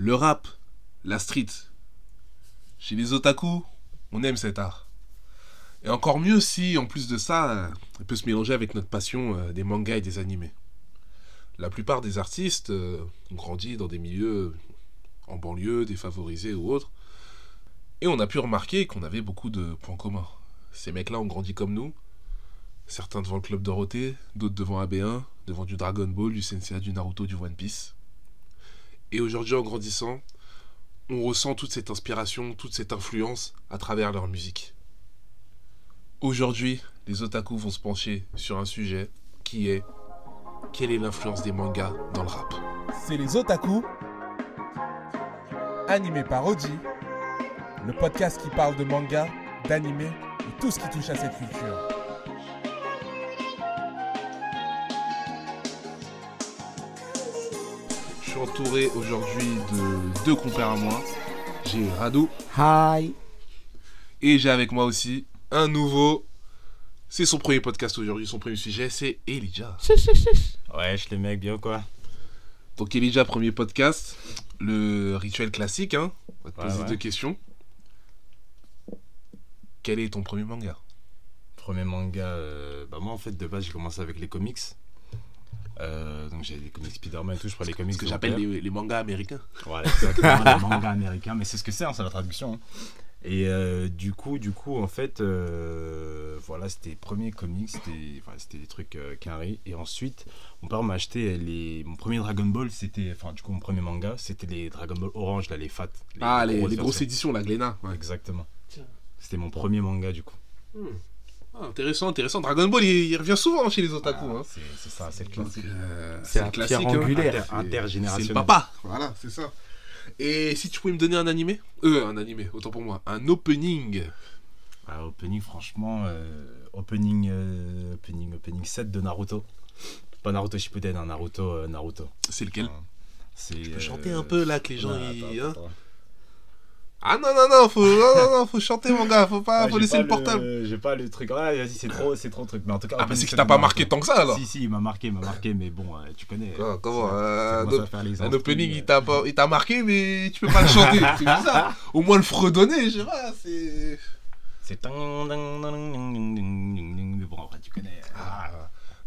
Le rap, la street. Chez les otaku, on aime cet art. Et encore mieux si, en plus de ça, il peut se mélanger avec notre passion euh, des mangas et des animés. La plupart des artistes euh, ont grandi dans des milieux en banlieue, défavorisés ou autres. Et on a pu remarquer qu'on avait beaucoup de points communs. Ces mecs-là ont grandi comme nous. Certains devant le club Dorothée, d'autres devant AB1, devant du Dragon Ball, du Sensei, du Naruto, du One Piece. Et aujourd'hui, en grandissant, on ressent toute cette inspiration, toute cette influence à travers leur musique. Aujourd'hui, les otaku vont se pencher sur un sujet qui est quelle est l'influence des mangas dans le rap? C'est les otaku, animé par Oji, le podcast qui parle de manga, d'anime et tout ce qui touche à cette culture. Suis entouré aujourd'hui de deux compères à moi. J'ai Rado Hi. et j'ai avec moi aussi un nouveau. C'est son premier podcast aujourd'hui, son premier sujet, c'est Elijah. Wesh, les mecs, bien ou quoi? Donc Elijah, premier podcast, le rituel classique, hein. On va te Ouais, poser ouais. deux questions. Quel est ton premier manga? Premier manga, euh, bah moi en fait de base j'ai commencé avec les comics. Euh, donc j'avais des comics Spider-Man et tout, je prends les comics. Ce que j'appelle les, les mangas américains. Voilà, exactement, les mangas américains, mais c'est ce que c'est, hein, c'est la traduction. hein. Et euh, du coup, du coup, en fait, euh, voilà, c'était les premiers comics, c'était enfin, c'était des trucs euh, carrés. Et ensuite, mon père m'a acheté les... mon premier Dragon Ball, c'était, enfin, du coup, mon premier manga, c'était les Dragon Ball Orange, là, les fat. ah, les, les versions. grosses éditions, la Glénat. Ouais. Exactement. C'était mon premier manga, du coup. Ah, intéressant, intéressant. Dragon Ball, il, il revient souvent chez les otaku. Ah, hein. c'est ça, c'est le classique. euh, C'est la classique, hein. angulaire. Inter- intergénérationnel. C'est le papa. Voilà, c'est ça. Et si tu pouvais me donner un animé? Euh, un animé, autant pour moi. Un opening. Ah, opening, franchement, euh, opening, euh, opening, opening 7 de Naruto. Pas Naruto Shippuden, hein, Naruto, Naruto. C'est lequel? C'est, Je peux chanter un peu là, que les gens. non, ils- attends, hein. attends. Ah non, non, non, faut, non, non, non, faut chanter, mon gars. Faut pas, Ouais, faut laisser pas le portable. J'ai pas le truc. Ah, vas-y, c'est trop, c'est trop le truc. Mais en tout cas, Ah, bah c'est qu'il 7 t'a de pas marqué tant que ça alors. Si, si, il m'a marqué, il m'a marqué, mais bon, euh, tu connais. Ah, comment euh, un opening, euh. il t'a marqué, mais tu peux pas le chanter. c'est bizarre. Au moins le fredonner, je sais pas. C'est. C'est. Mais bon, après, tu connais. Ah,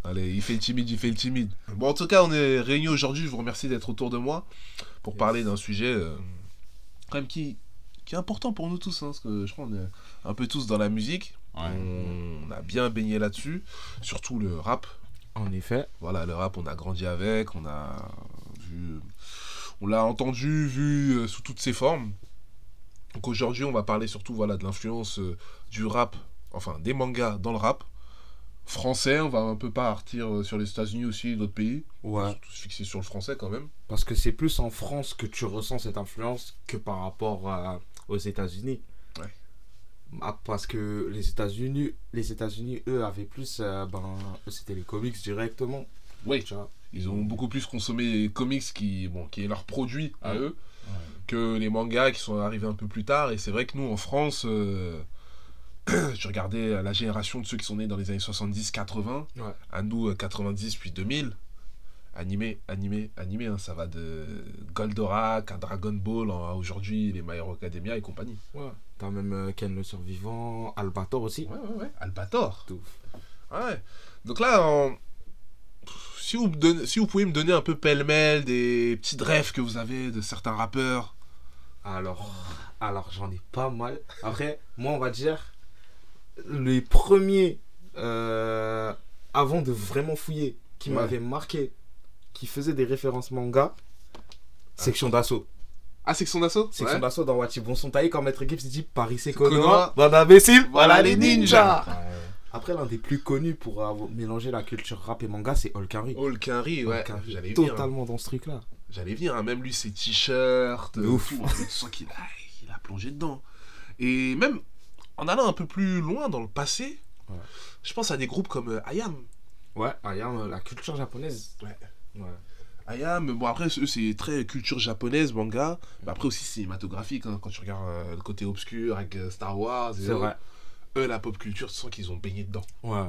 allez, il fait le timide, il fait le timide. Bon, en tout cas, on est réunis aujourd'hui. Je vous remercie d'être autour de moi pour parler d'un sujet euh, quand même qui, qui est important pour nous tous. hein, parce que je crois qu'on est un peu tous dans la musique. Ouais. On a bien baigné là-dessus. Surtout le rap. En effet. Voilà, le rap, on a grandi avec. On a vu. On l'a entendu, vu euh, sous toutes ses formes. Donc aujourd'hui, on va parler surtout voilà, de l'influence euh, du rap, enfin des mangas dans le rap. Français, on va un peu partir euh, sur les États-Unis aussi, d'autres pays. Ouais. Surtout se fixer sur le français quand même. Parce que c'est plus en France que tu ressens cette influence que par rapport à- aux États-Unis. Ouais. Ah, parce que les États-Unis, les États-Unis, eux, avaient plus, euh, ben, c'était les comics directement. Oui, Tu vois. ils ont beaucoup plus consommé les comics qui, bon, qui est leur produit à Ouais. eux que les mangas qui sont arrivés un peu plus tard. Et c'est vrai que nous, en France, euh, je regardais la génération de ceux qui sont nés dans les années 70-80, Ouais. à nous, euh, 90 puis 2000. Animé, animé, animé, hein, ça va de Goldorak à Dragon Ball, à aujourd'hui les My Hero Academia et compagnie. Ouais. T'as même euh, Ken le survivant, Albator aussi. Ouais, ouais, ouais. Albator. Tout. Ouais. Donc là, si, vous si pouvez me donner un peu pêle-mêle des petits rêves que vous avez de certains rappeurs. Alors, alors j'en ai pas mal. Après, moi, on va dire, les premiers, euh, avant de vraiment fouiller, qui Ouais. m'avaient marqué, qui faisaient des références manga, Section d'assaut. Ah, Section d'assaut? Section Ouais. d'assaut dans Wachi Bon son taillé quand Maître Gibbs dit Paris c'est Konoha. Bande d'imbéciles, Voilà voilà les ninjas. Après, l'un des plus connus pour avoir mélangé la culture rap et manga, c'est Holkari. Hulkari, ouais. J'allais venir. hein. totalement dans ce truc-là. J'allais venir, hein. même lui, ses t-shirts, euh, ouf. tout, hein. tu sens qu'il a, il a plongé dedans. Et même en allant un peu plus loin dans le passé, Ouais. je pense à des groupes comme euh, Ayam. Ouais, Ayam, la culture japonaise. Ouais. Ouais. Ayam, bon après, eux, c'est très culture japonaise, manga. Mais après aussi cinématographique, hein, quand tu regardes euh, le côté obscur avec euh, Star Wars. et C'est vrai. Eux, la pop culture, tu sens qu'ils ont baigné dedans. Ouais.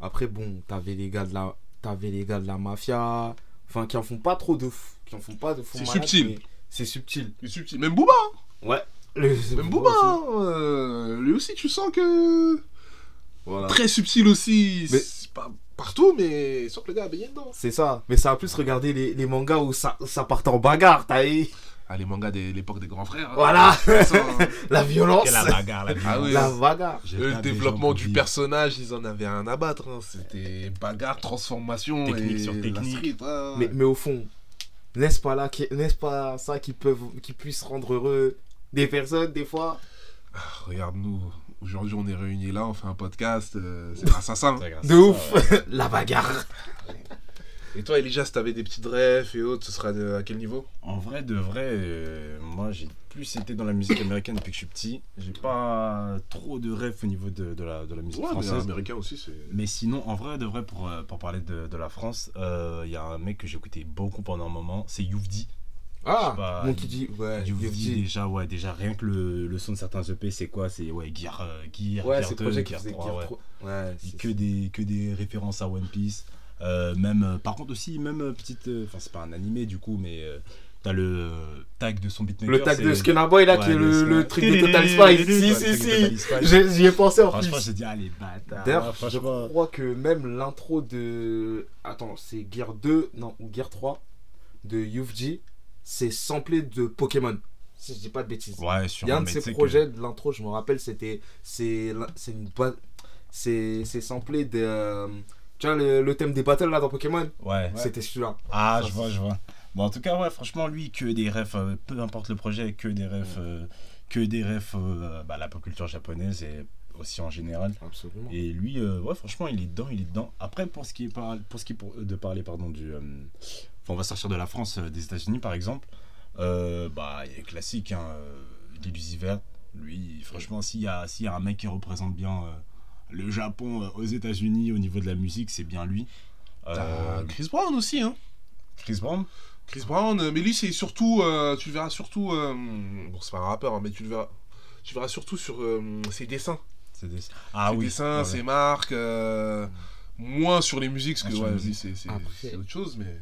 Après, bon, t'avais les gars de la, t'avais les gars de la mafia, enfin, qui en font pas trop de fou, qui en font pas de fou C'est malade, subtil. C'est subtil. Il est subtil. Même Booba, hein. Ouais. Le- même Booba, hein, euh, lui aussi, tu sens que Voilà. très subtil aussi. Mais- C'est pas partout, mais sans que le gars a baigné dedans. C'est ça. Mais ça a plus regardé les, les mangas où ça, ça part en bagarre, t'as vu? Ah, les mangas de l'époque des grands frères. hein. Voilà. Hein. La violence. Quelle la bagarre, la Ah oui. La bagarre. Le développement du personnage, ils en avaient un à battre. hein. C'était bagarre, transformation Technique et sur technique. street, ouais, ouais. Mais, mais au fond, n'est-ce pas là, qui- n'est-ce pas ça qui peut, qui puisse rendre heureux des personnes des fois? Regarde-nous, aujourd'hui on est réunis là, on fait un podcast, euh, c'est grâce à ça. hein. De à ouf. ça, ouais. La bagarre. Et toi, Elijah, si t'avais des petites refs et autres, ce serait de- à quel niveau? En vrai, de vrai, euh, moi j'ai plus été dans la musique américaine depuis que je suis petit. J'ai pas trop de rêves au niveau de, de la, de la musique française. américain aussi, c'est. Mais sinon, en vrai, de vrai, pour, euh, pour parler de, de la France, il y a un mec que j'ai écouté beaucoup pendant un moment, c'est Youvdi. Ah, pas, mon qui dit, ouais, Youvdi. déjà, ouais, déjà, rien que le, le son de certains EP, c'est quoi? C'est ouais, Gear, euh, Gear, Ouais, Gear c'est 2, le projet qui Gear faisait 3, Gear ouais. 3. Ouais, c'est- que des, que des références à One Piece. Euh, même, euh, par contre aussi, même euh, petite... Enfin, c'est pas un animé du coup, mais euh, t'as le tag de son beatmaker. Le tag de Skinner Boy là, Ouais, qui est le, le truc de Total Spice. Ouais, Si, si, si. J'y ai pensé en plus. Franchement, j'ai dit, ah les bâtards. D'ailleurs, je crois que même l'intro de. Attends, c'est Gear 2, non, ou Gear 3 de UFG, c'est samplé de Pokémon. Si je dis pas de bêtises. Ouais, Il y a un de que- projets de l'intro, je me rappelle, c'était. C'est c'est une boîte. C'est c'est samplé de. euh, Tu vois le, le thème des battles là dans Pokémon Ouais. C'était celui-là. Ah, je vois, je vois. Bon, en tout cas, ouais, franchement, lui, que des refs, euh, peu importe le projet, que des refs, euh, que des refs, euh, bah, la pop culture japonaise et aussi en général. Absolument. Et lui, euh, ouais, franchement, il est dedans, il est dedans. Après, pour ce qui est, par- pour ce qui est pour- de parler, pardon, du. euh, enfin, on va sortir de la France, euh, des États-Unis, par exemple. Euh, bah, il est classique, hein, euh. Lui, franchement, s'il y, a, s'il y a un mec qui représente bien euh, le Japon euh, aux États-Unis au niveau de la musique, c'est bien lui. Euh, T'as Chris Brown aussi, hein. Chris Brown? Chris Brown, mais lui, c'est surtout. euh, tu le verras surtout. euh, bon, c'est pas un rappeur, hein, mais tu le verras. Tu verras surtout sur euh, ses dessins. C'est des... Ah ses oui. dessins, ouais, ses marques. euh, moins sur les musiques, parce Ah, que sur ouais, c'est autre chose, mais.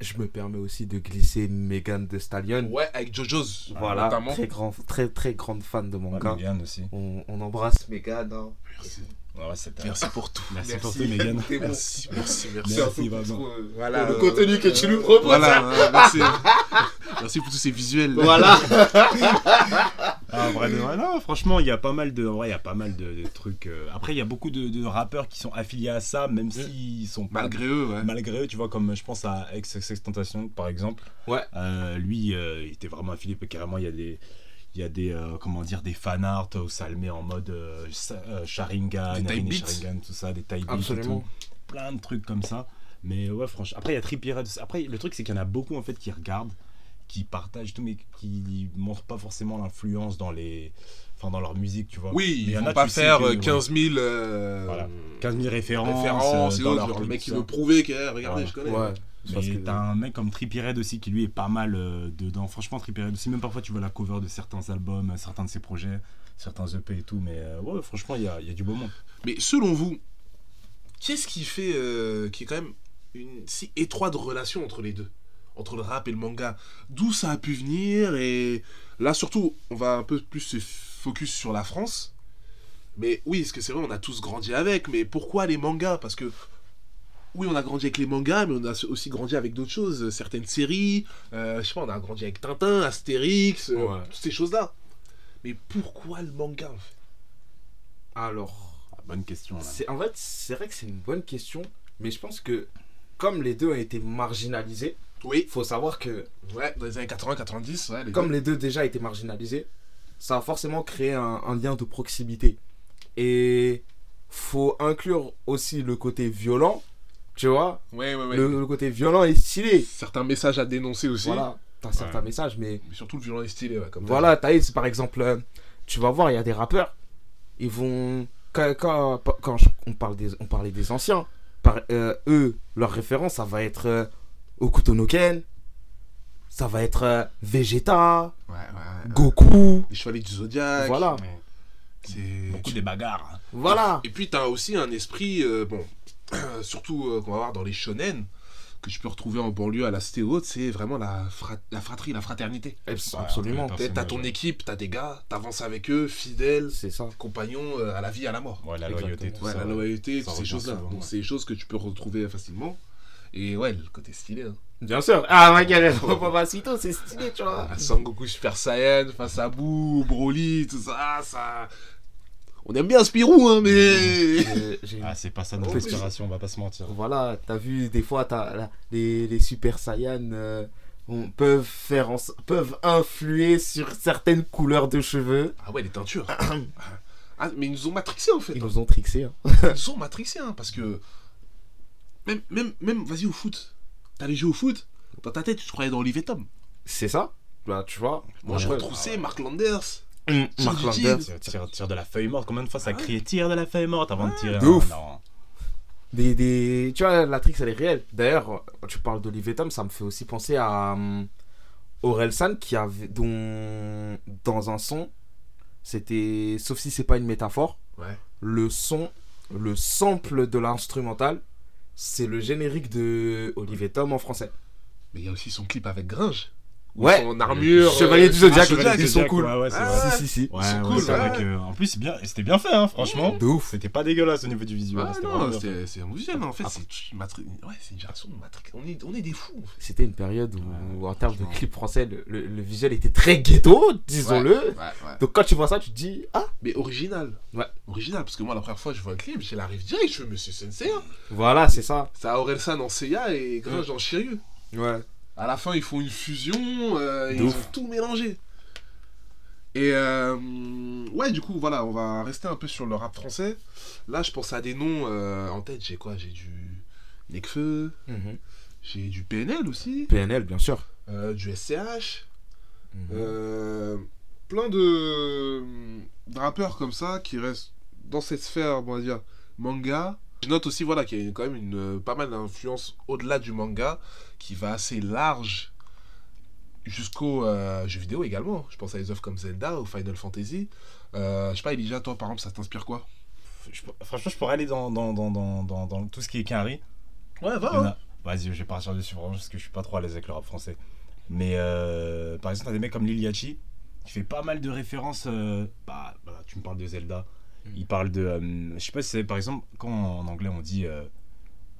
Je me permets aussi de glisser Megan de Stallion. Ouais, avec JoJo's. Voilà, Notamment. très, grand, très très grande fan de Ouais, manga. Megan aussi. On, on embrasse Megan. hein. Merci. Ouais, Merci pour tout. Merci pour tout, Megan. Bon. Merci, merci, merci. Merci, pour tout, euh, voilà, le euh, contenu que tu nous proposes. Voilà, euh, merci. merci pour tous ces visuels. Voilà. Ah, vrai de vrai, non, franchement, il y a pas mal de, il y a pas mal de, de trucs. euh. Après, il y a beaucoup de, de rappeurs qui sont affiliés à ça, même s'ils sont pas Malgré eux, ouais. malgré eux, tu vois, comme je pense à XXX Tentation par exemple. Ouais. Euh, lui, euh, il était vraiment affilié, carrément, il y a des. Il y a des, euh, comment dire, des fan art où ça le met en mode euh, sa- euh, Sharingan, Des type Narini beats. Sharingan, tout ça, des type beats et Absolument. tout. Plein de trucs comme ça. Mais ouais, franchement. Après, il y a Trippie Red. Après, le truc, c'est qu'il y en a beaucoup en fait qui regardent, qui partagent tout, mais qui montrent pas forcément l'influence dans les. Enfin, dans leur musique, tu vois. Oui, Mais ils y en vont a, pas faire que, euh, ouais. 15 000 euh, Voilà. 15 000 références. références euh, dans autres. Genre, le mec qui veut prouver que, eh, regardez, Voilà. je connais. Ouais. Parce Mais que- t'as un mec comme Trippie Red aussi qui lui est pas mal euh, dedans. Franchement, Trippie Red aussi, même parfois tu vois la cover de certains albums, euh, certains de ses projets, certains EP et tout. Mais euh, ouais, franchement, il y a, il y a du beau monde. Mais selon vous, qu'est-ce qui fait euh, qui est quand même une si étroite relation entre les deux? Entre le rap et le manga D'où ça a pu venir Et là, surtout, on va un peu plus se focus sur la France. Mais oui, parce que c'est vrai, on a tous grandi avec. Mais pourquoi les mangas? Parce que oui, on a grandi avec les mangas, mais on a aussi grandi avec d'autres choses. Certaines séries, euh, je sais pas, on a grandi avec Tintin, Astérix, euh, Ouais. toutes ces choses-là. Mais pourquoi le manga en fait? Alors, bonne question. Là. c'est en fait, c'est vrai que c'est une bonne question, mais je pense que comme les deux ont été marginalisés, Oui. faut savoir que Ouais, dans les années 80-90, ouais, les comme deux. les deux déjà étaient marginalisés, ça a forcément créé un, un lien de proximité. Et faut inclure aussi le côté violent, tu vois? Ouais, ouais, ouais. Le, le côté violent et stylé. Certains messages à dénoncer aussi. Voilà, t'as certains messages, mais Mais surtout le violent et stylé, ouais, comme voilà, eu, par exemple, euh, tu vas voir, il y a des rappeurs, ils vont. Quand, quand, quand je- on, parle des, on parlait des anciens, par, euh, eux, leur référence, ça va être euh, Okuto no Ken, ça va être euh, Vegeta, dit. Ouais, ouais, ouais. Goku, Les chevaliers du zodiaque. voilà. C'est. Beaucoup des bagarres. hein. Voilà. Et puis t'as aussi un esprit, euh, bon, surtout euh, qu'on va voir dans les shonen, que tu peux retrouver en banlieue à la cité haute, c'est vraiment la, fra- la fratrie, la fraternité. Ouais, Absolument. T'as ton équipe, t'as des gars, t'avances avec eux, fidèles, C'est ça. compagnons euh, à la vie, à la mort. Ouais, la loyauté, tout Ouais, ça. la loyauté, toutes ces choses-là. Donc ouais. c'est des choses que tu peux retrouver facilement. Et ouais, le côté stylé. Hein. Bien sûr. Ah, ma gueule, Papacito, c'est stylé, tu vois. Ah, Sangoku Super Saiyan face à Boo, Broly, tout ça, ça. On aime bien Spirou, hein, mais. J'ai- Ah, c'est pas ça notre inspiration, on va pas se mentir. Voilà, t'as vu, des fois, t'as, là, les, les Super Saiyan euh, on- peuvent, faire en peuvent influer sur certaines couleurs de cheveux. Ah ouais, les teintures. ah, mais ils nous ont matrixés en fait. Ils hein. nous ont trixé. hein. Ils nous ont matrixés, hein, parce que. Même, même, même vas-y au foot. T'allais jouer au foot? Dans ta tête, tu te croyais dans Olivier Tom. C'est ça Bah, tu vois. Moi, je Ouais. retroussais Mark Landers. Hum, Sur Mark Landers. tigre. Tire, tire, de la feuille morte. Combien de fois ça criait tire de la feuille morte avant de tirer de un- ouf. non. Des, des... Tu vois, la trix, elle est réelle. D'ailleurs, tu parles d'Olivier Tom, ça me fait aussi penser à hum, Orelsan, qui avait, dont, dans un son, c'était, sauf si c'est pas une métaphore, Ouais. le son, le sample de l'instrumental, c'est le générique de Olivier Tom en français. Mais il y a aussi son clip avec Gringe. Ouais. en armure. Chevalier euh, du Zodiac, ah, ils sont cool. Ouais, ouais, Ah. Si, si, si. Ouais, cool, c'est vrai ouais. que. En plus, bien, c'était bien fait, hein, franchement. De ouf. C'était pas dégueulasse au niveau du visuel. Ah c'était non, c'est un visuel, en fait, c'est une, matri- ouais, c'est une génération de matrix. On est, on est des fous. C'était une période où, en termes de clip français, le, visuel était très ghetto, disons-le. Donc quand tu vois ça, tu te dis, ah, Mais original. Ouais. Original, parce que moi, la première fois que je vois le clip, j'ai la rive direct, je fais, mais c'est Sensei. Hein. voilà, c'est ça. C'est Orelsan en Seiya et Gringe en Shiryu. Ouais. À la fin, ils font une fusion, euh, ils ont tout mélangé. Et euh, ouais, du coup, voilà, on va rester un peu sur le rap français. Là, je pense à des noms euh, en tête. J'ai quoi? J'ai du Nekfeu, Mhm. j'ai du PNL aussi, PNL, bien sûr. du SCH. Mhm. Plein de, de rappeurs comme ça qui restent dans cette sphère, on va dire, manga. Je note aussi voilà, qu'il y a quand même une, pas mal d'influence au-delà du manga qui va assez large jusqu'aux euh, jeux vidéo également. Je pense à des œuvres comme Zelda ou Final Fantasy. Euh, je sais pas, Elijah, toi par exemple, ça t'inspire quoi? Je- franchement, je pourrais aller dans, dans, dans, dans, dans, dans tout ce qui est Quinry. Ouais, Il y en a- Vas-y, je vais partir dessus vraiment parce que je suis pas trop à l'aise avec le rap français. Mais euh, par exemple, t'as des mecs comme Lil Yachty qui fait pas mal de références. euh, bah, voilà, tu me parles de Zelda. Mm. Il parle de. euh, je sais pas si c'est par exemple, quand en anglais on dit euh,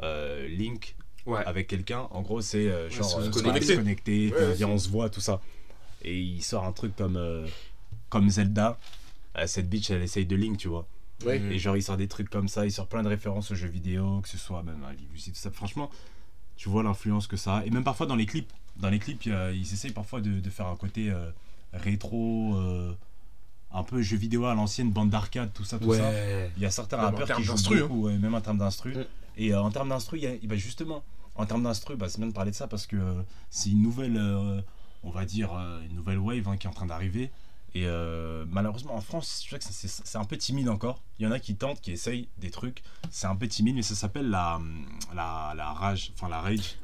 euh, Link Ouais. avec quelqu'un, en gros c'est euh, genre se euh, connecter. se connecter, Ouais, on ouais, se voit, tout ça. Et il sort un truc comme, euh, comme Zelda. Euh, cette bitch elle essaye de Link, tu vois. Ouais. Et genre, il sort des trucs comme ça, il sort plein de références aux jeux vidéo, que ce soit même à Live tout ça. Franchement, tu vois l'influence que ça a. Et même parfois dans les clips, dans les clips, ils essayent parfois de, de faire un côté euh, rétro, euh, un peu jeu vidéo à l'ancienne, bande d'arcade, tout ça, tout ça. Ouais. Il y a certains rappeurs termes qui jouent beaucoup, ouais, même en termes d'instru. Mm. Et euh, en termes d'instru, bah, justement, en termes d'instru, bah, c'est bien de parler de ça parce que euh, c'est une nouvelle, euh, on va dire, une nouvelle wave hein, qui est en train d'arriver. Et malheureusement, en France, je que c'est un peu timide encore. Il y en a qui tentent, qui essayent des trucs. C'est un peu timide, mais ça s'appelle la, la, la rage, enfin la rage.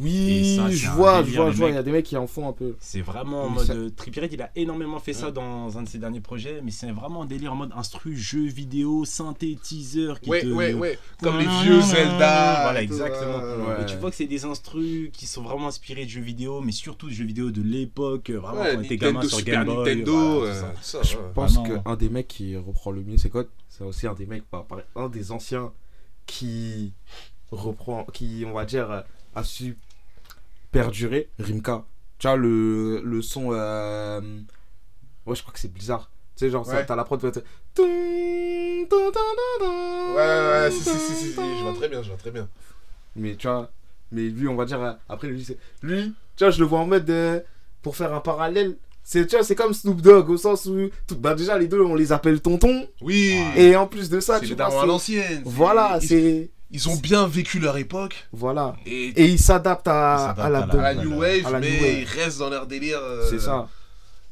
Oui, ça, c'est je vois, je vois, je vois, il y a des mecs qui en font un peu. C'est vraiment en mode. ça- euh, il a énormément fait ça dans un de ses derniers projets, mais c'est vraiment un délire en mode instru, jeu vidéo, synthétiseur. Qui Ouais, te... ouais, ouais. Comme les Voilà, vieux Zelda. Voilà, exactement. ouais. Et tu vois que c'est des instrus qui sont vraiment inspirés de jeux vidéo, mais surtout de jeux vidéo de l'époque, euh, vraiment Ouais, quand on était gamin sur Super Game Boy. Nintendo, voilà, ça. euh, Je ouais. pense qu'un des mecs qui reprend le mieux ses codes, c'est aussi un des mecs, un des anciens qui reprend, qui, on va dire, a su perdurer, Rimka. Tu vois, le, le son. euh, Ouais, je crois que c'est bizarre. Tu sais, genre, Ouais. t'as la prod. tu sais, Ouais, ouais, si, si, si, si, je vois très bien, je vois très bien. Mais tu vois, mais lui, on va dire, euh, après, lui, c'est. Lui, tu vois, je le vois en mode. euh, pour faire un parallèle. C'est, tu vois, c'est comme Snoop Dogg au sens où. Tout, bah, déjà, les deux, on les appelle tonton. Oui, Et en plus de ça, tu vois, à l'ancienne. Voilà, c'est. Ils ont bien vécu leur époque. Voilà. Et Et ils s'adaptent à, à la. à la- à la Voilà. New Wave, À la mais New Wave. ils restent dans leur délire. euh, C'est ça,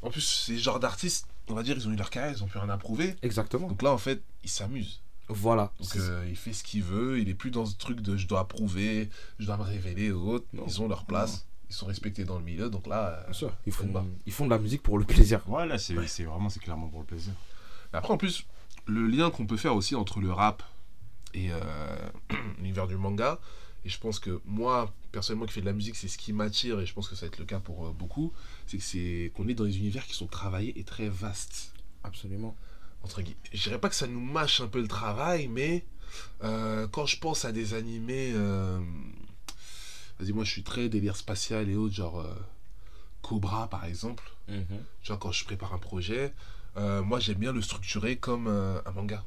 En plus, ces genres d'artistes, on va dire, ils ont eu leur carrière, ils ont plus rien à prouver. exactement. Donc là, en fait, ils s'amusent. Voilà. Donc euh, il fait ce qu'il veut, il est plus dans ce truc de je dois prouver, je dois me révéler ou autre. Non. Ils ont leur place, ils sont respectés dans le milieu, donc là. euh, Bien sûr. Ils font, ils font de la musique pour le plaisir. Ouais, là, c'est c'est vraiment, c'est clairement pour le plaisir. Après, en plus, le lien qu'on peut faire aussi entre le rap et euh, l'univers du manga, et je pense que moi, personnellement, qui fais de la musique, c'est ce qui m'attire, et je pense que ça va être le cas pour euh, beaucoup, c'est que c'est qu'on est dans des univers qui sont travaillés et très vastes. Absolument. Entre guillemets. Je dirais pas que ça nous mâche un peu le travail, mais euh, quand je pense à des animés. euh, Vas-y, moi je suis très délire spatial et autres, genre Cobra par exemple. Mhm. Genre quand je prépare un projet, moi j'aime bien le structurer comme un manga.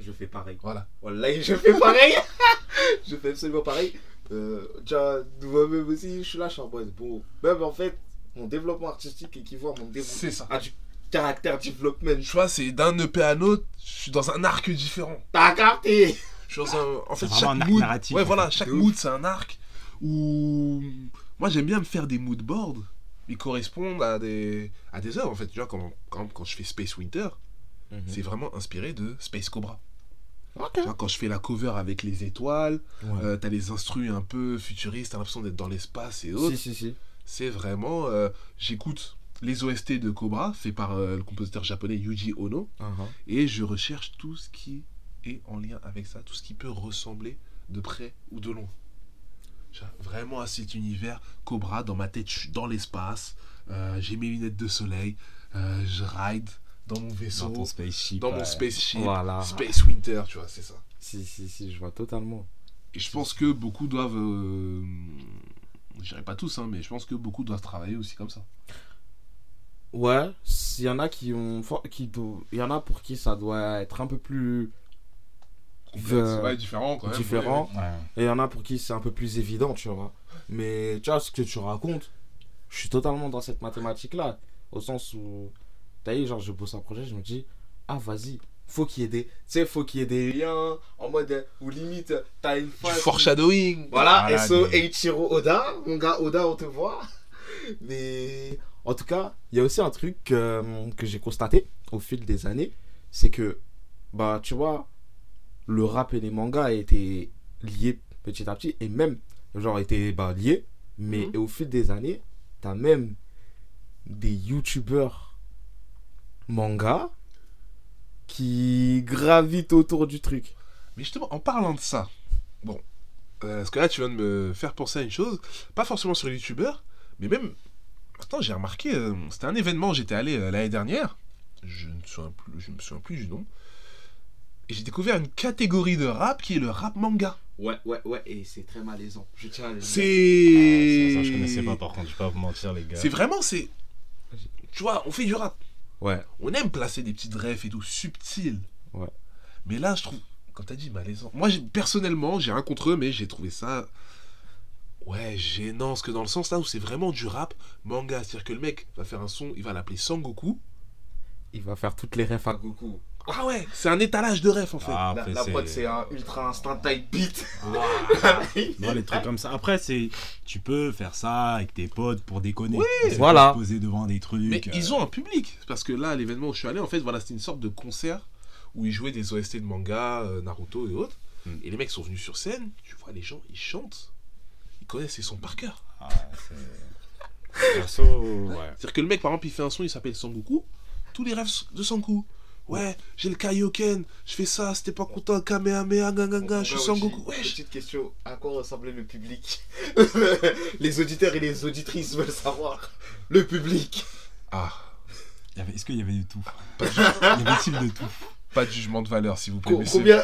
Je fais pareil. Voilà. Je fais pareil. je fais absolument pareil. Euh, déjà, moi-même aussi, je suis là, je suis en mode, bon, même en fait, mon développement artistique équivaut à mon développement. C'est ça. À du caractère development. Tu vois, c'est d'un EP à un autre, je suis dans un arc différent. T'as capté Je suis dans un. En fait, C'est vraiment chaque un arc mood. narratif, ouais, voilà, chaque mood c'est un arc où. Moi j'aime bien me faire des mood boards. Ils correspondent à des, à des œuvres en fait. Tu vois, quand, quand, quand je fais Space Winter, c'est vraiment inspiré de Space Cobra. Ok. Tu vois, quand je fais la cover avec les étoiles, Ouais. euh, t'as les instrus un peu futuristes, t'as l'impression d'être dans l'espace et autres. si, si, si. C'est vraiment. euh, J'écoute les OST de Cobra, fait par euh, le compositeur japonais Yuji Ono, Uh-huh. et je recherche tout ce qui est en lien avec ça, tout ce qui peut ressembler de près ou de loin. Vraiment à cet univers, Cobra, dans ma tête, je suis dans l'espace, euh, j'ai mes lunettes de soleil, euh, je ride dans mon vaisseau, Dans ton spaceship. dans mon ouais. spaceship, Voilà. Space Winter, tu vois, c'est ça. Si, si, si, je vois totalement. Et je pense que beaucoup doivent. Euh, je dirais pas tous, hein, mais je pense que beaucoup doivent travailler aussi comme ça. Ouais, il y en a qui ont. qui Il y en a pour qui ça doit être un peu plus. Euh, ouais, différent quand même. différent. Ouais. Et il y en a pour qui c'est un peu plus évident, tu vois. Mais tu vois, ce que tu racontes, je suis totalement dans cette mathématique-là. Au sens où, t'as vu, genre, je bosse un projet, je me dis, ah, vas-y, faut qu'il y ait des. Tu sais, faut qu'il y ait des liens en mode. Ou limite, t'as une Du phase. foreshadowing. Voilà, Voilà, SO des- Eiichiro Oda, mon gars Oda, on te voit. Mais en tout cas, il y a aussi un truc euh, que j'ai constaté au fil des années, c'est que, bah, tu vois, le rap et les mangas étaient liés petit à petit, et même, genre, étaient bah, liés, mais Mhm. au fil des années, t'as même des youtubeurs manga qui gravitent autour du truc. Mais justement, en parlant de ça, bon, euh, parce que là, tu viens de me faire penser à une chose, pas forcément sur les youtubeurs, mais même. Attends, j'ai remarqué, euh, c'était un événement, j'étais allé euh, l'année dernière, je ne me souviens plus, je me souviens plus du nom, et j'ai découvert une catégorie de rap qui est le rap manga. Ouais, ouais, ouais, et c'est très malaisant. Je tiens à le dire. C'est. Ah, ça, ça, je connaissais pas par contre, je vais pas vous mentir les gars. C'est vraiment, c'est. Tu vois, on fait du rap. Ouais. On aime placer des petites refs et tout, subtil. Ouais. Mais là, je trouve, comme t'as dit, malaisant. Moi, personnellement, j'ai rien contre eux, mais j'ai trouvé ça. Ouais, gênant, parce que dans le sens là où c'est vraiment du rap manga. C'est-à-dire que le mec va faire un son, il va l'appeler Sangoku. Il va faire toutes les refs à Goku. Ah ouais, c'est un étalage de refs en fait. Ah, La, après, la c'est- prod, c'est un ultra instant type beat. Non, les trucs comme ça. Après, c'est. Tu peux faire ça avec tes potes pour déconner. C'est Voilà. poser devant des trucs. Mais euh, ils ont un public. Parce que là, l'événement où je suis allé, en fait, voilà, c'était une sorte de concert où ils jouaient des OST de manga, euh, Naruto et autres. Hmm. Et les mecs sont venus sur scène, tu vois, les gens, ils chantent. Ils connaissent les sons par cœur. Ah, c'est. Perso, ouais. C'est-à-dire que le mec, par exemple, il fait un son, il s'appelle Sangoku. Tous les rêves de Sangoku. Ouais, j'ai le Kaioken, je fais ça, c'était pas content, Kamehameha, ganganga, je suis Sangoku. Wesh Petite question, à quoi ressemblait le public? Les auditeurs et les auditrices veulent savoir. Le public. Ah, Est-ce qu'il y avait du tout? Y avait-il de tout? Pas de jugement de valeur, s'il vous plaît. Co- messieurs. combien?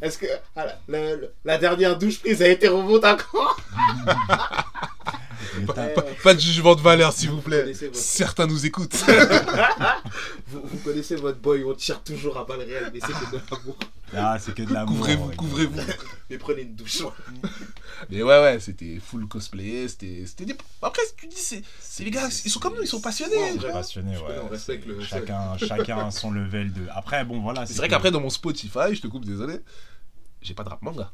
Est-ce que ah, la, la- la dernière douche prise a été remontée à t'as- Pas, pas de jugement de valeur, s'il vous plaît. votre- Certains nous écoutent. vous, vous connaissez votre boy, on tire toujours à balles réelles, mais c'est que de l'amour. Ah, c'est que de l'amour. couvrez-vous, ouais. couvrez-vous. Mais prenez une douche. Mais ouais, ouais, c'était full cosplay. C'était c'était des... Après, tu dis, c'est c'est les gars, ils sont comme nous, ils sont passionnés. Ouais, passionnés, ouais. on respecte le- Chacun, chacun a son level de. Après, bon, voilà. C'est vrai que- qu'après, dans mon Spotify, je te coupe, désolé, j'ai pas de rap manga.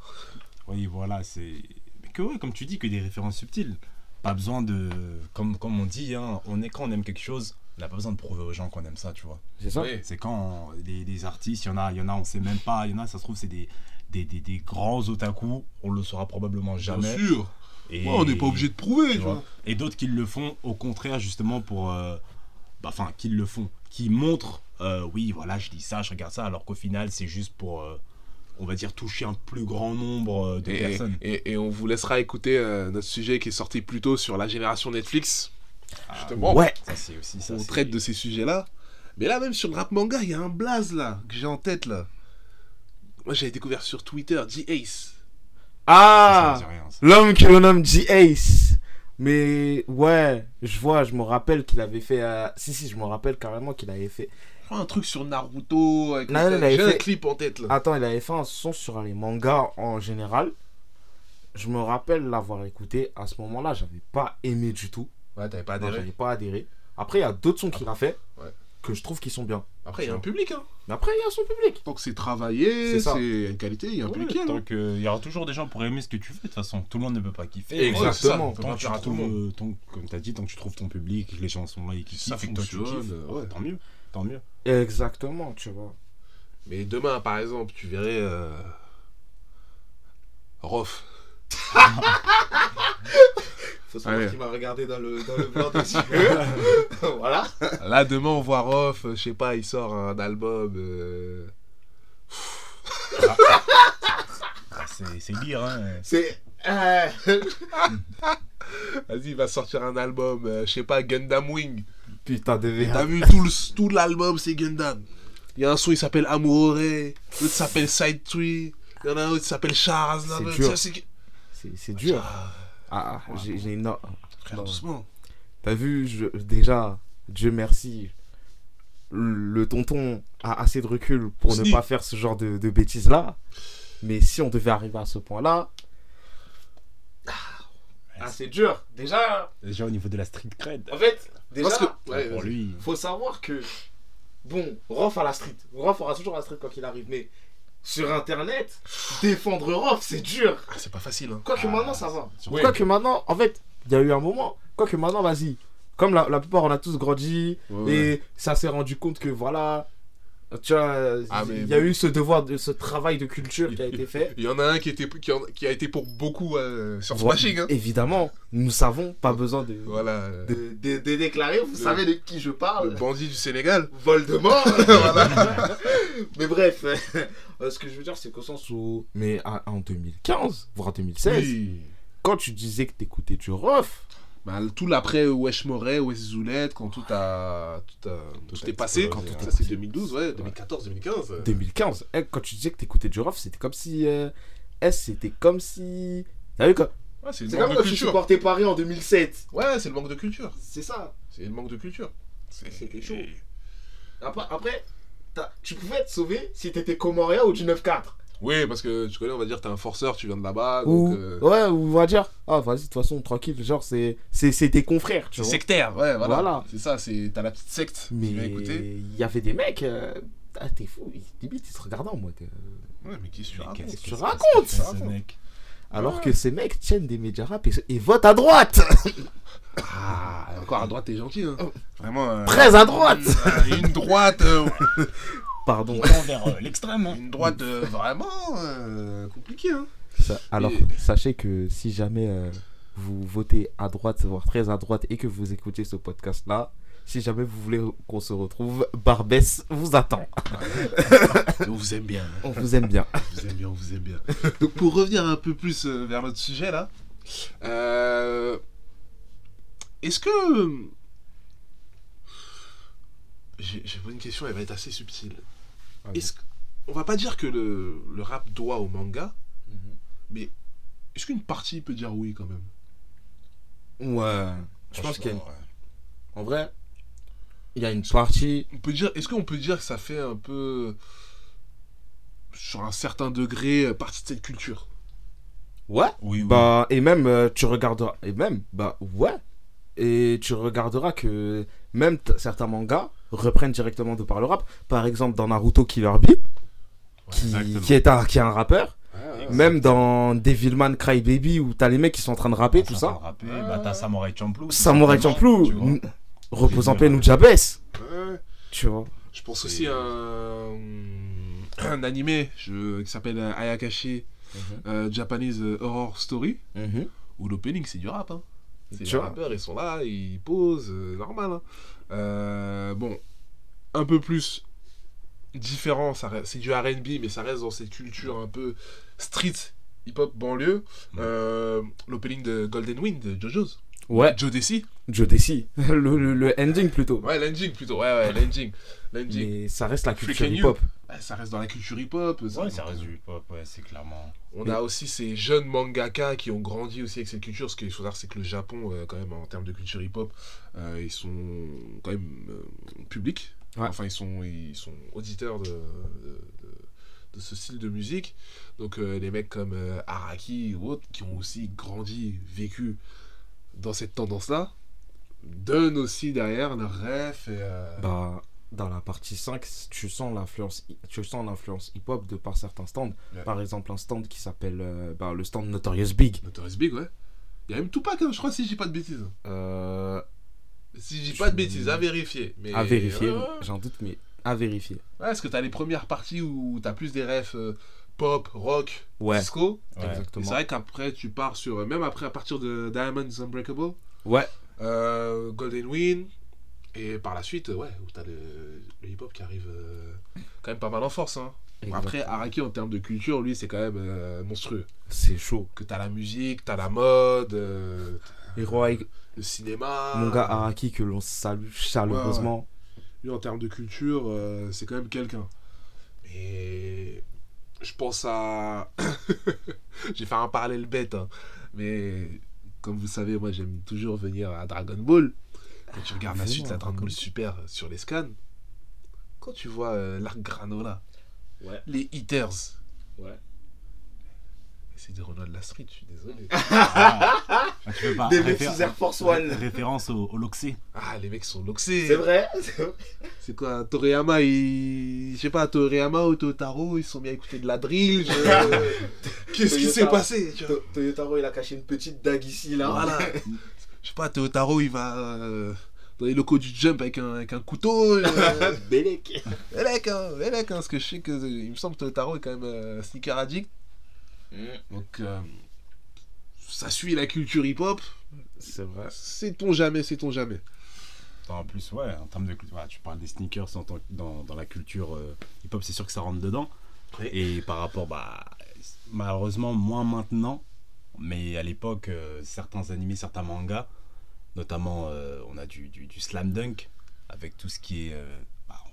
Oui, voilà, c'est. Mais que, ouais, comme tu dis, que des références subtiles. Pas besoin de. Comme, comme on dit, hein, on est, quand on aime quelque chose, on n'a pas besoin de prouver aux gens qu'on aime ça, tu vois. C'est ça Oui. C'est quand les, les artistes, il y en a, il y en a, on sait même pas. Il y en a, ça se trouve, c'est des, des, des, des grands otaku. On le saura probablement jamais. Bien sûr. Et, Ouais, on n'est pas obligé de prouver, tu tu vois. vois. Et d'autres qui le font au contraire, justement, pour. euh, bah, Enfin, qui le font. Qui montrent, euh, oui, voilà, je dis ça, je regarde ça, alors qu'au final, c'est juste pour. euh, on va dire, toucher un plus grand nombre euh, de Et, personnes. et- et on vous laissera écouter euh, notre sujet qui est sorti plus tôt sur la génération Netflix. Ah, Justement, Ouais. Ça, aussi ça. on traite de ces sujets-là. Mais là, même sur le rap manga, il y a un blaze là, que j'ai en tête là. Moi, j'avais découvert sur Twitter, G-Ace. Ah. L'homme que l'on nomme G-Ace. Mais ouais, je vois, je me rappelle qu'il avait fait. euh, Si, si, je me rappelle carrément qu'il avait fait. Crois un truc sur Naruto. J'ai un clip en tête là. Attends, il avait fait un son sur les mangas en général. Je me rappelle l'avoir écouté. À ce moment-là, j'avais pas aimé du tout. Ouais, t'avais pas adhéré. j'avais pas adhéré. Après, il y a d'autres sons qu'il a fait Ouais. Que je trouve qu'ils sont bien. Après, il y a un public, hein. Mais après, il y a son public. Tant que c'est travaillé, C'est une qualité, il y a un Ouais, public. qui là. tant que- il y aura toujours des gens pour aimer ce que tu fais de toute façon. Tout le monde ne peut pas kiffer. Exactement. Ouais, Tant tu tout le trouves, tant- comme tu as dit, tant que tu trouves ton public, que les gens sont là et qu'ils Ça kiffent et toi tu kiffes, ouais. tant mieux. Tant mieux. Exactement, tu vois. Mais demain, par exemple, tu verrais. Euh... Rof. Faut savoir Allez. qu'il m'a regardé dans le, dans le blanc des yeux. voilà. Là, demain, on voit Rof, euh, je sais pas, il sort un album. euh, Ah, c'est c'est lire, hein. C'est. euh, Vas-y, il va sortir un album, euh, je sais pas, Gundam Wing. Putain de Et T'as vu tout le- tout l'album, c'est Gundam. Il y a un son, il s'appelle Amoureux, l'autre s'appelle Side Tree, il y en a un autre qui s'appelle Charles. C'est dur. c'est- C'est c'est dur. Ah, Ah, ah, j'ai j'ai une. frère, Non. doucement. T'as vu, je, déjà, Dieu merci, le tonton a assez de recul pour ne pas faire ce genre de, de bêtises-là. Mais si on devait arriver à ce point-là. Ah, c'est dur. Déjà, Déjà au niveau de la street cred. en fait, déjà, Parce que- ouais, pour lui. faut savoir que. Bon, Rof à la street. Rof aura toujours la street quand il arrive. Mais sur internet, défendre Rof, c'est dur. Ah, c'est pas facile, hein. Quoique Ah, maintenant, ça va. surtout- Quoique maintenant, en fait, il y a eu un moment. Quoique maintenant, vas-y. Comme la, la plupart, on a tous grandi. Ouais, ouais. Et ça s'est rendu compte que voilà. Tu vois, Ah, il y a bon. eu ce devoir, de, ce travail de culture qui a été fait. Il y en a un qui, était, qui, en- qui a été pour beaucoup euh, sur. Smashing. Hein. Évidemment, nous savons, pas besoin de, Voilà. de, de- de déclarer. Vous Le- savez de qui je Le parle. bandit du Sénégal. Voldemort. voilà. Mais bref, euh, ce que je veux dire, c'est qu'au sens où. Mais à- en 2015, voire 2016, Oui. quand tu disais que t'écoutais du rough, Bah, tout l'après Wesh Moret, Wesh Zoulette, quand tout a. Tout, a, tout est passé. explosé, ça, ouais. c'est 2012, ouais. 2014, 2015. euh. 2015, eh, quand tu disais que t'écoutais du rough, c'était comme si. euh, eh, c'était comme si. T'as vu quoi? Ouais, c'est comme quand tu culture. supportais Paris en 2007. Ouais, c'est le manque de culture. C'est ça. C'est le manque de culture. C'était chaud. Après, tu pouvais te sauver si t'étais Comoréa ou du 9-4. Oui, parce que tu connais, on va dire, t'es un forceur, tu viens de là-bas. Ou, Donc, euh, ouais, ou on va dire, ah vas-y, de toute façon, tranquille, genre, c'est c'est- c'est tes confrères, tu c'est vois. sectaire, ouais, voilà. Voilà. C'est ça, c'est t'as la petite secte. Mais Tu il y avait des mecs, euh, ah, t'es fou, ils, limite, ils se regardaient en mode. euh, Ouais, mais qu'est-ce que tu racontes? qu'est-ce tu que- racontes, Alors Ouais. que ces mecs tiennent des médias rap et, et votent à droite Ah, encore à droite, t'es gentil. Hein. Vraiment. euh, Très à droite euh, Une droite. euh, Pardon. Vers euh, l'extrême. hein. une droite euh, vraiment euh, compliquée. Hein. Ça- alors, Et- sachez que si jamais euh, vous votez à droite, voire très à droite, et que vous écoutez ce podcast-là, si jamais vous voulez qu'on se retrouve, Barbès vous attend. On vous aime bien. On vous aime bien. On vous aime bien, on vous aime bien. Donc pour revenir un peu plus euh, vers notre sujet là, euh, est-ce que j'ai j'ai une question, elle va être assez subtile. Est-ce on va pas dire que le, le rap doit au manga, mais est-ce qu'une partie peut dire oui quand même? Ouais. Je pense qu'il y a une... Ouais. En vrai, il y a une partie... On peut dire, est-ce qu'on peut dire que ça fait un peu sur un certain degré euh, partie de cette culture? Ouais. Oui, oui. Bah, et même, euh, tu regarderas... Et même, bah, ouais. Et tu regarderas que même certains mangas reprennent directement de par le rap. Par exemple, dans Naruto Killer Bee, qui, qui, est un, qui est un rappeur. Ouais, Même dans Devilman Crybaby, où t'as les mecs qui sont en train de rapper, tout Ça rapper, bah, t'as Samurai Champloo. Samurai Champloo, repose en paix, Nujabes. ouais. Tu vois. Je pense aussi à un, un animé je- qui s'appelle euh, Ayakashi euh, Japanese Horror Story, où l'opening c'est du rap. Hein. C'est vois. rappeurs, ils sont là, ils posent, euh, normal. hein. Euh, bon, un peu plus différent. C'est du RB, mais ça reste dans cette culture un peu street, hip-hop, banlieue. Euh, L'opening de Golden Wind de JoJo's. Ouais, Joe Desi. Joe Desi. le, le, le ending plutôt. Ouais, l'ending plutôt. Ouais, ouais, l'ending. L'ending. Mais ça reste la culture hip-hop. Ça reste dans la culture hip-hop. Ouais, ça reste du hip-hop, ouais, c'est clairement. On a aussi ces jeunes mangaka qui ont grandi aussi avec cette culture. Ce qu'il faut savoir, c'est que le Japon, euh, quand même, en termes de culture hip-hop, euh, ils sont quand même euh, publics. Ouais. Enfin, ils sont, ils sont auditeurs de, de, de- de ce style de musique. Donc, euh, les mecs comme euh, Araki ou autres, qui ont aussi grandi, vécu dans cette tendance-là, donnent aussi derrière leurs rêves et... euh, Bah, dans la partie 5, tu sens l'influence tu sens l'influence hip-hop de par certains stands. Ouais. Par exemple, un stand qui s'appelle euh, bah, le stand Notorious Big. Notorious Big, ouais. Il y a même Tupac, hein, je crois, si je dis pas de bêtises. Euh, Si je dis pas de bêtises, à vérifier. Mais... à vérifier, Ouais, ouais, ouais. j'en doute, mais à vérifier. Ouais, parce que t'as les premières parties où t'as plus des refs euh, pop, rock, Ouais, disco. Exactement. c'est vrai qu'après, tu pars sur. Même après, à partir de Diamonds Unbreakable, Ouais, Golden Wind, et par la suite, euh, ouais, où t'as le, le hip-hop qui arrive euh, quand même pas mal en force. Hein. Après. Araki, en termes de culture, lui, c'est quand même euh, monstrueux. c'est chaud. Que t'as la musique, t'as la mode, euh, le cinéma. mon gars Araki, que l'on salue chaleureusement. lui en termes de culture, euh, c'est quand même quelqu'un. Mais je pense à. J'ai fait un parallèle bête, hein. mais comme vous savez, moi j'aime toujours venir à Dragon Ball. Quand tu regardes la Vraiment, suite, la Dragon Dragon Ball Super sur les scans, quand tu vois euh, l'arc Granola, Ouais. les Hitters, Ouais. C'est des Renault de la street, je suis désolé. Ah, tu peux pas. Des réfé- petits Air Force One. ré- Référence au, au Loxé. ah, les mecs sont loxés. C'est vrai C'est quoi, Toriyama, il... je sais pas, Toriyama ou Totaro, ils sont mis à écouter de la drill. je- Qu'est-ce qui s'est passé tu vois To- Toyotaro, il a caché une petite dague ici, là. Voilà. Je sais pas, Totaro, il va euh, dans les locaux du Jump avec un, avec un couteau. euh, Bélec. Elec, hein, Elec, hein, parce que je sais que, il me semble que Totaro est quand même euh, sneaker addict. Donc, euh, ça suit la culture hip-hop. C'est vrai. Sait-on jamais, sait-on jamais. En plus, ouais, en termes de culture, ouais, tu parles des sneakers en tant que- dans, dans la culture euh, hip-hop, c'est sûr que ça rentre dedans. Oui. Et par rapport, bah, malheureusement, moins maintenant, mais à l'époque, euh, certains animés, certains mangas, notamment, on a du, du, du slam dunk, avec tout ce qui est.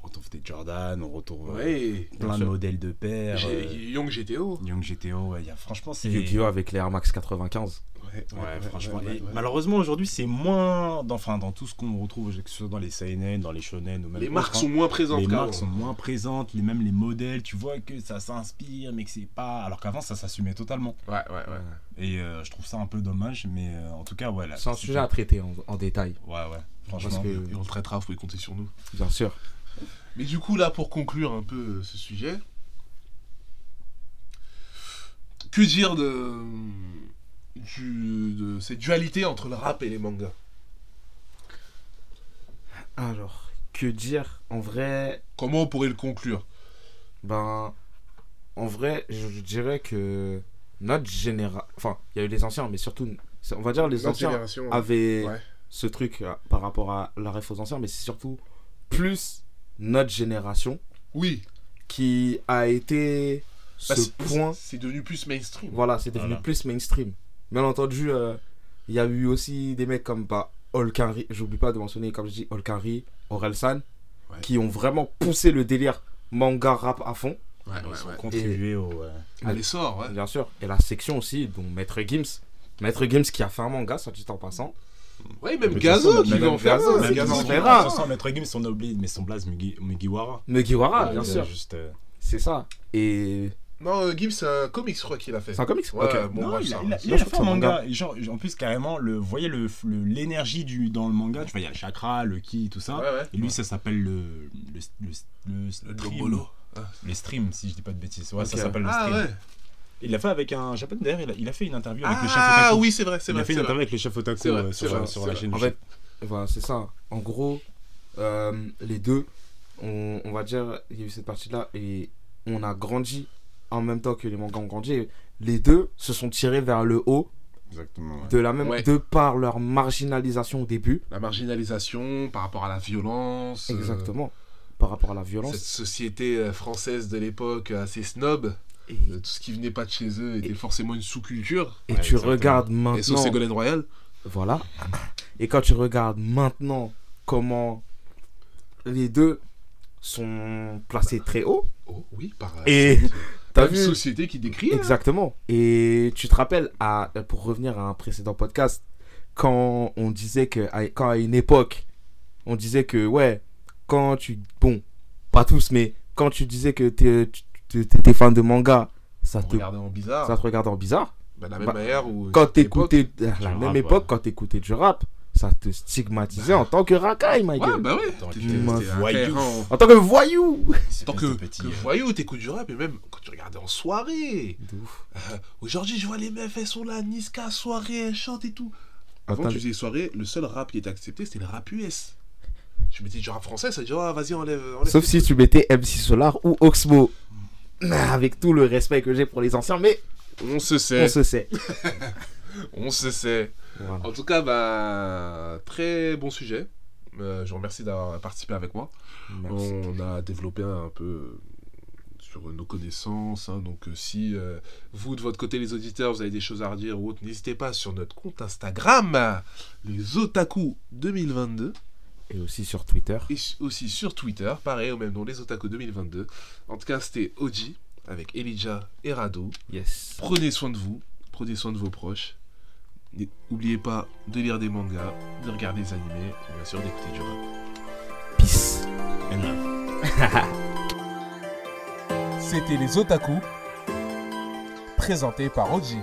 on retrouve des Jordan, on retrouve euh, Ouais. plein de sûr. modèles de paires. Euh, Young GTO. Young GTO, ouais, il y a, franchement, c'est. Yu-Gi-Oh! avec les Air Max 95. Ouais, Ouais, franchement. ouais, et ouais. Malheureusement, aujourd'hui, c'est moins. Dans, enfin, dans tout ce qu'on retrouve, que ce soit dans les seinen, dans les shonen ou même. Les marques autres, hein. sont moins présentes les marques sont moins présentes, les, même les modèles, tu vois que ça s'inspire, mais que c'est pas. Alors qu'avant, ça s'assumait totalement. Ouais, ouais, ouais. Et euh, je trouve ça un peu dommage, mais euh, en tout cas, ouais. C'est un sujet à traiter en, en détail, Ouais, ouais. Parce Franchement. que, Et on le traitera, vous pouvez compter sur nous. bien sûr. Mais du coup, là, pour conclure un peu euh, ce sujet, que dire de, du- de cette dualité entre le rap et les mangas? Alors, que dire? En vrai, Comment on pourrait le conclure? ben. En vrai, je dirais que notre génération. Enfin, il y a eu les anciens, mais surtout. On va dire les Notre anciens avaient Ouais. ce truc euh, par rapport à la ref aux anciens, mais c'est surtout plus notre génération Oui, qui a été Bah, ce point. c'est devenu plus mainstream. Voilà, c'est devenu Voilà. plus mainstream. Bien entendu, euh, il y a eu aussi des mecs comme bah, Olkanri, j'oublie pas de mentionner, comme je dis, Olkanri, Orelsan, Ouais. qui ont vraiment poussé le délire manga rap à fond, Ouais, Ils ouais, ont ouais. contribué au. ouais. À l'essor, ouais. bien sûr. Et la section aussi, dont Maître Gims. Maître Gims qui a fait un manga, ça dit en passant. Ouais, même Mais Gazo qui veut en faire Gazo, un. Même Gazo un. toute façon, Maître Gims, on oublie, mais son blaze Mugi- Mugiwara. Mugiwara, bien sûr. Juste, euh, C'est ça. Et. Non, euh, Gibbs, c'est un comics, je crois qu'il a fait. C'est un comics Ouais, Ok. bon, non, bref, il a, ça- il a- ça- il a fait un manga. Et genre, en plus, carrément, le, vous voyez le- le- l'énergie du dans le manga. Tu vois, il y a le chakra, le ki, tout ça. Ouais, ouais. Et lui, ça s'appelle le, le, le, le, Le stream. Dombolo. Le stream, si je dis pas de bêtises. Ouais, ça Ok. s'appelle le Ah stream. Il l'a fait avec un japonais. D'ailleurs, il a, il a fait une interview avec le chef Ah Otaku. oui, c'est vrai, c'est Il a vrai. fait une vrai. interview avec le chef Otaku vrai, euh, sur, vrai, sur c'est la vrai. chaîne En fait, voilà, c'est ça. En gros, euh, les deux, on, on va dire, il y a eu cette partie-là et on a grandi en même temps que les mangas ont grandi. Les deux se sont tirés vers le haut Exactement. ouais. de la même, Ouais. de par leur marginalisation au début. La marginalisation par rapport à la violence. euh, Exactement. par rapport à la violence. Cette société française de l'époque assez snob, Et, euh, tout ce qui venait pas de chez eux était forcément une sous-culture. et Ouais, tu exactement. regardes Et maintenant. sauf Ségolène Royal. Voilà. Et quand tu regardes maintenant comment les deux sont placés très haut, Oh, oui, par Et t'as vu société qui décrit. hein. Exactement. Et tu te rappelles, à, pour revenir à un précédent podcast, quand on disait que, à, quand à une époque, on disait que, ouais, quand tu. Bon, pas tous, mais quand tu disais que tu étais fan de manga, ça te, regardait en bizarre. ça te regardait en bizarre. Bah, la même Bah, manière où. Quand t'écoutais, à la du même rap, époque, ouais. quand t'écoutais du rap, ça te stigmatisait en tant que racaille, my Ouais, bah ouais. Tant que voyou. en- En tant que voyou. C'est tant que, ce petit, que euh, voyou, t'écoutes du rap, et même quand tu regardais en soirée. Euh, Aujourd'hui, je vois les meufs, elles sont là, Niska, soirée, elles chantent et tout. Avant, Attends, tu faisais soirée, le seul rap qui était accepté, c'était le rap US. Tu mettais du rap français, ça dit, oh, vas-y, enlève. enlève Sauf tes si tu mettais MC Solar ou Oxmo. Avec tout le respect que j'ai pour les anciens, mais On se on sait, se sait. on se sait. Voilà. En tout cas, bah, très bon sujet. Euh, je vous remercie d'avoir participé avec moi. Merci. On a développé un peu sur nos connaissances. hein. donc, euh, si euh, vous, de votre côté, les auditeurs, vous avez des choses à redire ou autre, n'hésitez pas sur notre compte Instagram, les Otaku 2022, Et aussi sur Twitter. et aussi sur Twitter, pareil, au même nom, les Otaku 2022. En tout cas, c'était Oji avec Elijah et Rado. Yes. Prenez soin de vous, prenez soin de vos proches. N'oubliez pas de lire des mangas, de regarder des animés, et bien sûr d'écouter du rap. Peace. and love. C'était les Otaku, présenté par Oji.